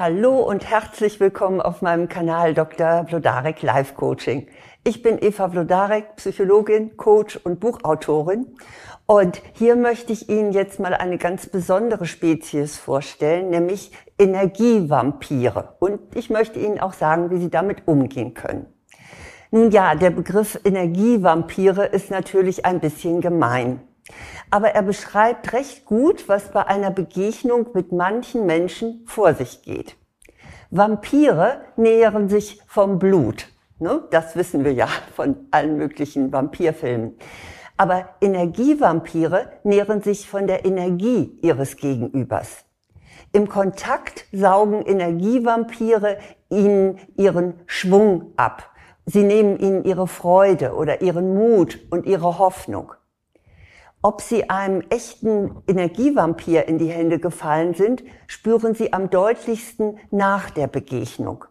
Hallo und herzlich willkommen auf meinem Kanal Dr. Vlodarek Life Coaching. Ich bin Eva Vlodarek, Psychologin, Coach und Buchautorin. Und hier möchte ich Ihnen jetzt mal eine ganz besondere Spezies vorstellen, nämlich Energievampire. Und ich möchte Ihnen auch sagen, wie Sie damit umgehen können. Nun ja, der Begriff Energievampire ist natürlich ein bisschen gemein. Aber er beschreibt recht gut, was bei einer Begegnung mit manchen Menschen vor sich geht. Vampire nähern sich vom Blut. Ne? Das wissen wir ja von allen möglichen Vampirfilmen. Aber Energievampire nähren sich von der Energie ihres Gegenübers. Im Kontakt saugen Energievampire ihnen ihren Schwung ab. Sie nehmen ihnen ihre Freude oder ihren Mut und ihre Hoffnung. Ob sie einem echten Energievampir in die Hände gefallen sind, spüren sie am deutlichsten nach der Begegnung.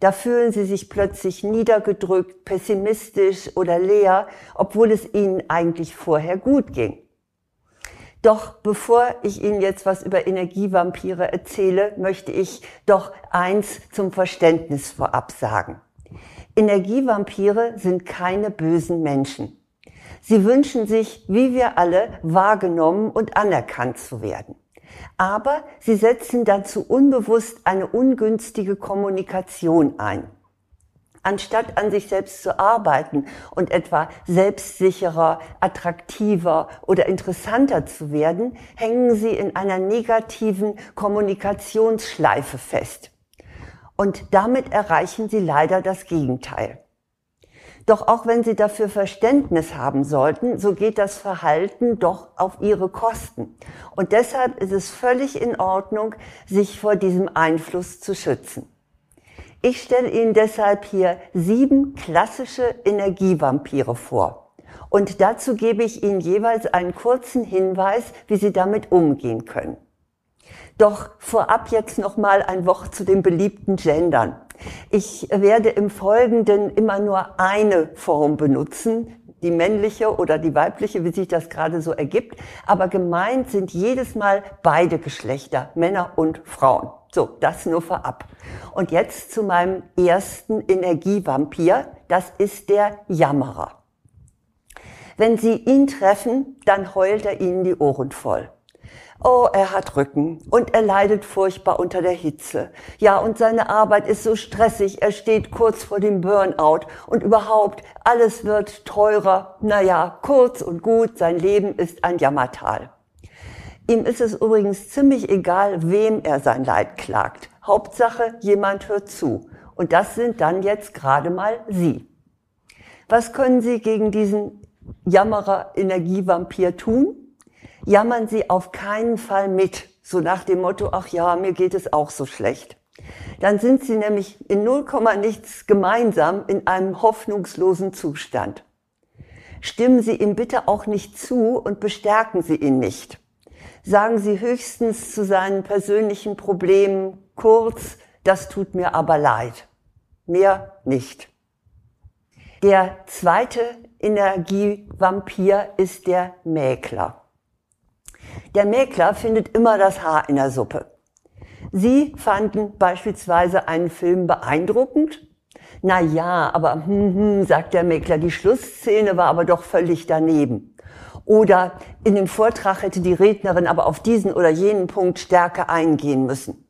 Da fühlen sie sich plötzlich niedergedrückt, pessimistisch oder leer, obwohl es ihnen eigentlich vorher gut ging. Doch bevor ich Ihnen jetzt was über Energievampire erzähle, möchte ich doch eins zum Verständnis vorab sagen. Energievampire sind keine bösen Menschen. Sie wünschen sich, wie wir alle, wahrgenommen und anerkannt zu werden. Aber sie setzen dazu unbewusst eine ungünstige Kommunikation ein. Anstatt an sich selbst zu arbeiten und etwa selbstsicherer, attraktiver oder interessanter zu werden, hängen sie in einer negativen Kommunikationsschleife fest. Und damit erreichen sie leider das Gegenteil. Doch auch wenn Sie dafür Verständnis haben sollten, so geht das Verhalten doch auf Ihre Kosten. Und deshalb ist es völlig in Ordnung, sich vor diesem Einfluss zu schützen. Ich stelle Ihnen deshalb hier sieben klassische Energievampire vor. Und dazu gebe ich Ihnen jeweils einen kurzen Hinweis, wie Sie damit umgehen können. Doch vorab jetzt noch mal ein Wort zu den beliebten Gendern. Ich werde im Folgenden immer nur eine Form benutzen, die männliche oder die weibliche, wie sich das gerade so ergibt. Aber gemeint sind jedes Mal beide Geschlechter, Männer und Frauen. So, das nur vorab. Und jetzt zu meinem ersten Energievampir. Das ist der Jammerer. Wenn Sie ihn treffen, dann heult er Ihnen die Ohren voll. Oh, er hat Rücken und er leidet furchtbar unter der Hitze. Ja, und seine Arbeit ist so stressig, er steht kurz vor dem Burnout und überhaupt, alles wird teurer. Naja, kurz und gut, sein Leben ist ein Jammertal. Ihm ist es übrigens ziemlich egal, wem er sein Leid klagt. Hauptsache, jemand hört zu. Und das sind dann jetzt gerade mal Sie. Was können Sie gegen diesen Jammerer Energievampir tun? Jammern Sie auf keinen Fall mit, so nach dem Motto, ach ja, mir geht es auch so schlecht. Dann sind Sie nämlich in 0, nichts gemeinsam in einem hoffnungslosen Zustand. Stimmen Sie ihm bitte auch nicht zu und bestärken Sie ihn nicht. Sagen Sie höchstens zu seinen persönlichen Problemen kurz, das tut mir aber leid. Mehr nicht. Der zweite Energievampir ist der Mäkler. Der Mäkler findet immer das Haar in der Suppe. Sie fanden beispielsweise einen Film beeindruckend. Na ja, aber hm, hm, sagt der Mäkler, die Schlussszene war aber doch völlig daneben. Oder in dem Vortrag hätte die Rednerin aber auf diesen oder jenen Punkt stärker eingehen müssen.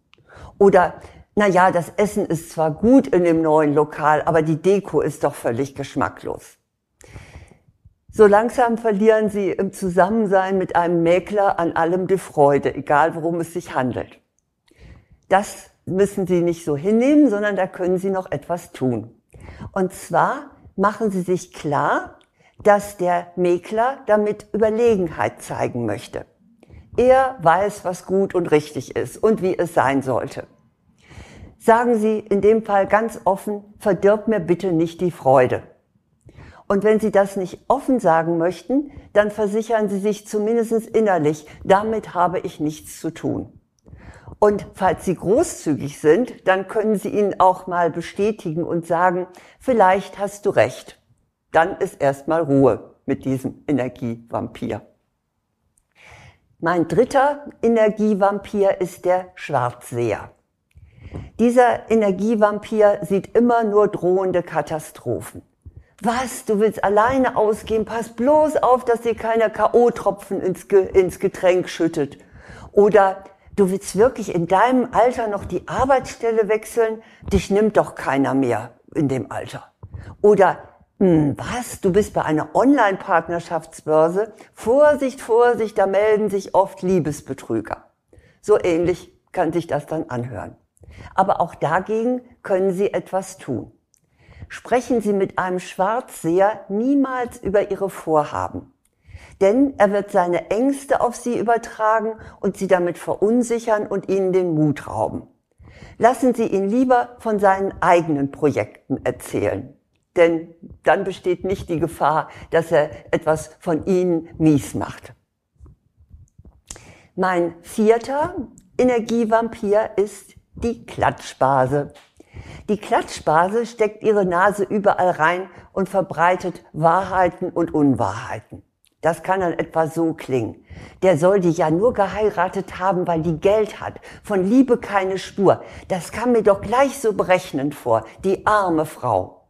Oder, na ja, das Essen ist zwar gut in dem neuen Lokal, aber die Deko ist doch völlig geschmacklos. So langsam verlieren sie im Zusammensein mit einem Mäkler an allem die Freude, egal worum es sich handelt. Das müssen sie nicht so hinnehmen, sondern da können sie noch etwas tun. Und zwar machen sie sich klar, dass der Mäkler damit Überlegenheit zeigen möchte. Er weiß, was gut und richtig ist und wie es sein sollte. Sagen Sie in dem Fall ganz offen, verdirb mir bitte nicht die Freude. Und wenn Sie das nicht offen sagen möchten, dann versichern Sie sich zumindest innerlich, damit habe ich nichts zu tun. Und falls Sie großzügig sind, dann können Sie ihn auch mal bestätigen und sagen, vielleicht hast du recht. Dann ist erstmal Ruhe mit diesem Energievampir. Mein dritter Energievampir ist der Schwarzseher. Dieser Energievampir sieht immer nur drohende Katastrophen. Was, du willst alleine ausgehen? Pass bloß auf, dass dir keiner K.O.-Tropfen ins, Ge ins Getränk schüttet. Oder du willst wirklich in deinem Alter noch die Arbeitsstelle wechseln? Dich nimmt doch keiner mehr in dem Alter. Oder hm, was? Du bist bei einer Online-Partnerschaftsbörse? Vorsicht, Vorsicht, da melden sich oft Liebesbetrüger. So ähnlich kann sich das dann anhören. Aber auch dagegen können Sie etwas tun. Sprechen Sie mit einem Schwarzseher niemals über Ihre Vorhaben. Denn er wird seine Ängste auf Sie übertragen und Sie damit verunsichern und Ihnen den Mut rauben. Lassen Sie ihn lieber von seinen eigenen Projekten erzählen. Denn dann besteht nicht die Gefahr, dass er etwas von Ihnen mies macht. Mein vierter Energievampir ist die Klatschbase. Die Klatschbase steckt ihre Nase überall rein und verbreitet Wahrheiten und Unwahrheiten. Das kann dann etwa so klingen. Der soll die ja nur geheiratet haben, weil die Geld hat. Von Liebe keine Spur. Das kam mir doch gleich so berechnend vor. Die arme Frau.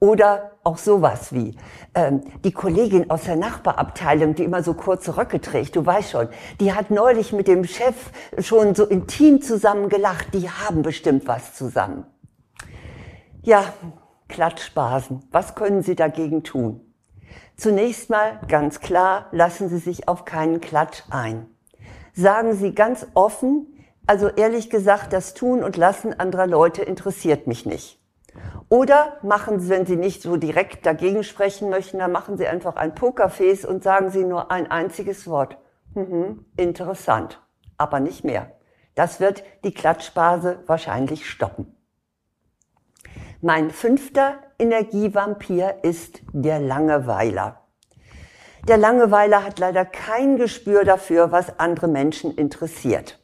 Oder auch sowas wie ähm, die Kollegin aus der Nachbarabteilung, die immer so kurze Röcke trägt, du weißt schon, die hat neulich mit dem Chef schon so intim zusammen gelacht, die haben bestimmt was zusammen. Ja, Klatschbasen, was können Sie dagegen tun? Zunächst mal ganz klar, lassen Sie sich auf keinen Klatsch ein. Sagen Sie ganz offen, also ehrlich gesagt, das Tun und Lassen anderer Leute interessiert mich nicht. Oder machen Sie, wenn Sie nicht so direkt dagegen sprechen möchten, dann machen Sie einfach ein Pokerface und sagen Sie nur ein einziges Wort. Mhm, interessant, aber nicht mehr. Das wird die Klatschbase wahrscheinlich stoppen. Mein fünfter Energievampir ist der Langeweiler. Der Langeweiler hat leider kein Gespür dafür, was andere Menschen interessiert.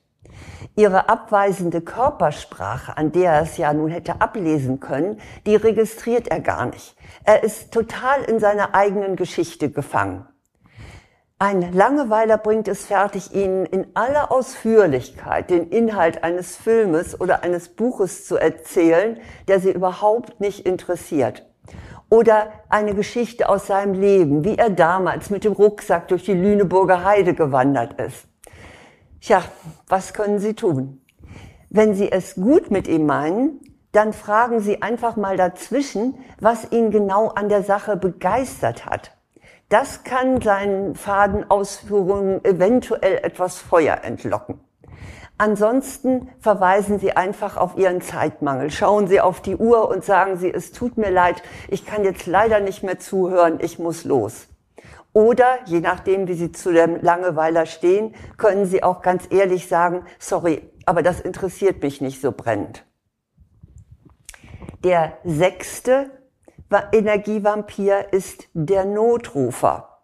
Ihre abweisende Körpersprache, an der er es ja nun hätte ablesen können, die registriert er gar nicht. Er ist total in seiner eigenen Geschichte gefangen. Ein Langeweiler bringt es fertig, Ihnen in aller Ausführlichkeit den Inhalt eines Filmes oder eines Buches zu erzählen, der Sie überhaupt nicht interessiert. Oder eine Geschichte aus seinem Leben, wie er damals mit dem Rucksack durch die Lüneburger Heide gewandert ist. Tja, was können Sie tun? Wenn Sie es gut mit ihm meinen, dann fragen Sie einfach mal dazwischen, was ihn genau an der Sache begeistert hat. Das kann seinen Fadenausführungen eventuell etwas Feuer entlocken. Ansonsten verweisen Sie einfach auf Ihren Zeitmangel. Schauen Sie auf die Uhr und sagen Sie, es tut mir leid, ich kann jetzt leider nicht mehr zuhören, ich muss los. Oder, je nachdem, wie Sie zu dem Langeweiler stehen, können Sie auch ganz ehrlich sagen, sorry, aber das interessiert mich nicht so brennend. Der sechste Energievampir ist der Notrufer.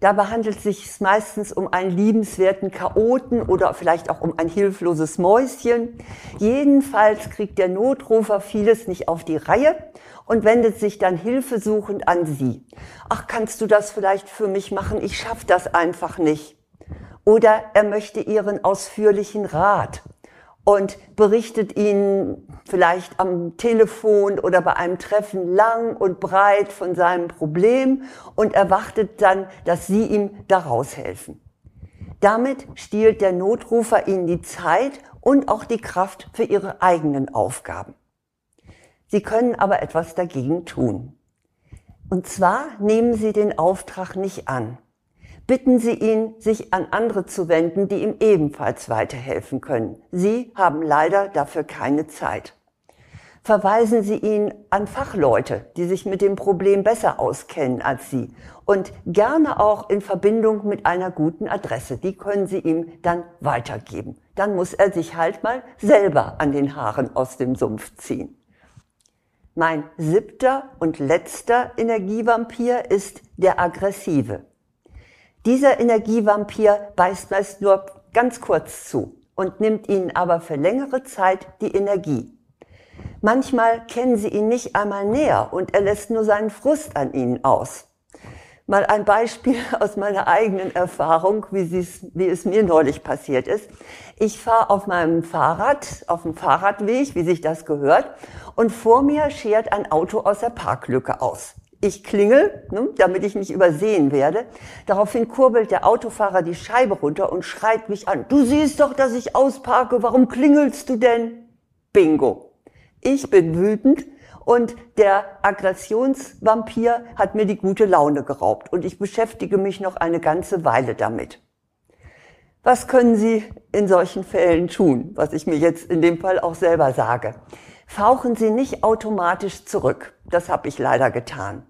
Dabei handelt es sich meistens um einen liebenswerten Chaoten oder vielleicht auch um ein hilfloses Mäuschen. Jedenfalls kriegt der Notrufer vieles nicht auf die Reihe und wendet sich dann hilfesuchend an sie. Ach, kannst du das vielleicht für mich machen? Ich schaff das einfach nicht. Oder er möchte ihren ausführlichen Rat und berichtet ihnen vielleicht am Telefon oder bei einem Treffen lang und breit von seinem Problem und erwartet dann, dass sie ihm daraus helfen. Damit stiehlt der Notrufer ihnen die Zeit und auch die Kraft für ihre eigenen Aufgaben. Sie können aber etwas dagegen tun. Und zwar nehmen Sie den Auftrag nicht an. Bitten Sie ihn, sich an andere zu wenden, die ihm ebenfalls weiterhelfen können. Sie haben leider dafür keine Zeit. Verweisen Sie ihn an Fachleute, die sich mit dem Problem besser auskennen als Sie und gerne auch in Verbindung mit einer guten Adresse. Die können Sie ihm dann weitergeben. Dann muss er sich halt mal selber an den Haaren aus dem Sumpf ziehen. Mein siebter und letzter Energievampir ist der aggressive. Dieser Energievampir beißt meist nur ganz kurz zu und nimmt ihnen aber für längere Zeit die Energie. Manchmal kennen sie ihn nicht einmal näher und er lässt nur seinen Frust an ihnen aus. Mal ein Beispiel aus meiner eigenen Erfahrung, wie, wie es mir neulich passiert ist. Ich fahre auf meinem Fahrrad, auf dem Fahrradweg, wie sich das gehört, und vor mir schert ein Auto aus der Parklücke aus. Ich klingel, ne, damit ich nicht übersehen werde. Daraufhin kurbelt der Autofahrer die Scheibe runter und schreit mich an. Du siehst doch, dass ich ausparke. Warum klingelst du denn? Bingo. Ich bin wütend und der Aggressionsvampir hat mir die gute Laune geraubt und ich beschäftige mich noch eine ganze Weile damit. Was können Sie in solchen Fällen tun, was ich mir jetzt in dem Fall auch selber sage? Fauchen Sie nicht automatisch zurück. Das habe ich leider getan.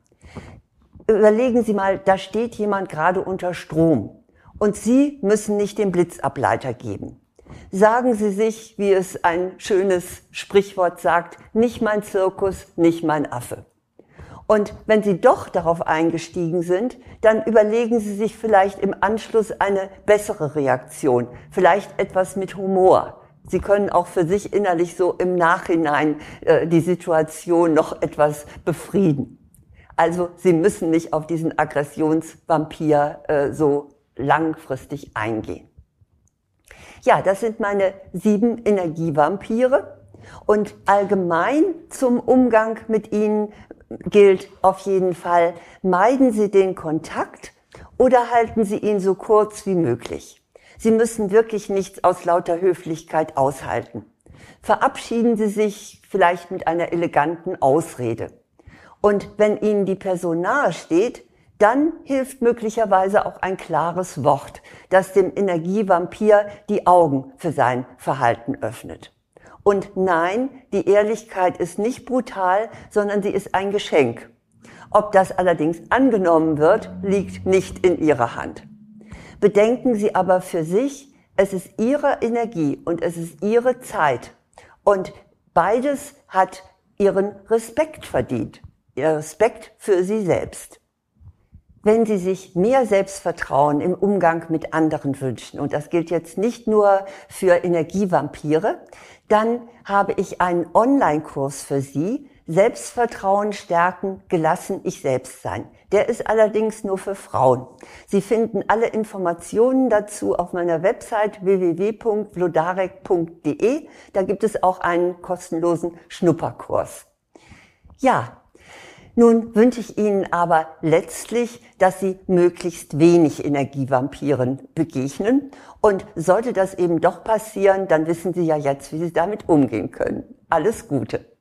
Überlegen Sie mal, da steht jemand gerade unter Strom und Sie müssen nicht den Blitzableiter geben. Sagen Sie sich, wie es ein schönes Sprichwort sagt, nicht mein Zirkus, nicht mein Affe. Und wenn Sie doch darauf eingestiegen sind, dann überlegen Sie sich vielleicht im Anschluss eine bessere Reaktion, vielleicht etwas mit Humor. Sie können auch für sich innerlich so im Nachhinein äh, die Situation noch etwas befrieden. Also Sie müssen nicht auf diesen Aggressionsvampir äh, so langfristig eingehen. Ja, das sind meine sieben Energievampire. Und allgemein zum Umgang mit ihnen gilt auf jeden Fall, meiden Sie den Kontakt oder halten Sie ihn so kurz wie möglich. Sie müssen wirklich nichts aus lauter Höflichkeit aushalten. Verabschieden Sie sich vielleicht mit einer eleganten Ausrede. Und wenn Ihnen die Person nahe steht, dann hilft möglicherweise auch ein klares Wort, das dem Energievampir die Augen für sein Verhalten öffnet. Und nein, die Ehrlichkeit ist nicht brutal, sondern sie ist ein Geschenk. Ob das allerdings angenommen wird, liegt nicht in Ihrer Hand. Bedenken Sie aber für sich, es ist Ihre Energie und es ist Ihre Zeit. Und beides hat Ihren Respekt verdient. Ihr Respekt für Sie selbst wenn Sie sich mehr Selbstvertrauen im Umgang mit anderen wünschen, und das gilt jetzt nicht nur für Energievampire, dann habe ich einen Online-Kurs für Sie, Selbstvertrauen stärken, gelassen ich selbst sein. Der ist allerdings nur für Frauen. Sie finden alle Informationen dazu auf meiner Website www.vlodarek.de. Da gibt es auch einen kostenlosen Schnupperkurs. Ja, nun wünsche ich Ihnen aber letztlich, dass Sie möglichst wenig Energievampiren begegnen. Und sollte das eben doch passieren, dann wissen Sie ja jetzt, wie Sie damit umgehen können. Alles Gute.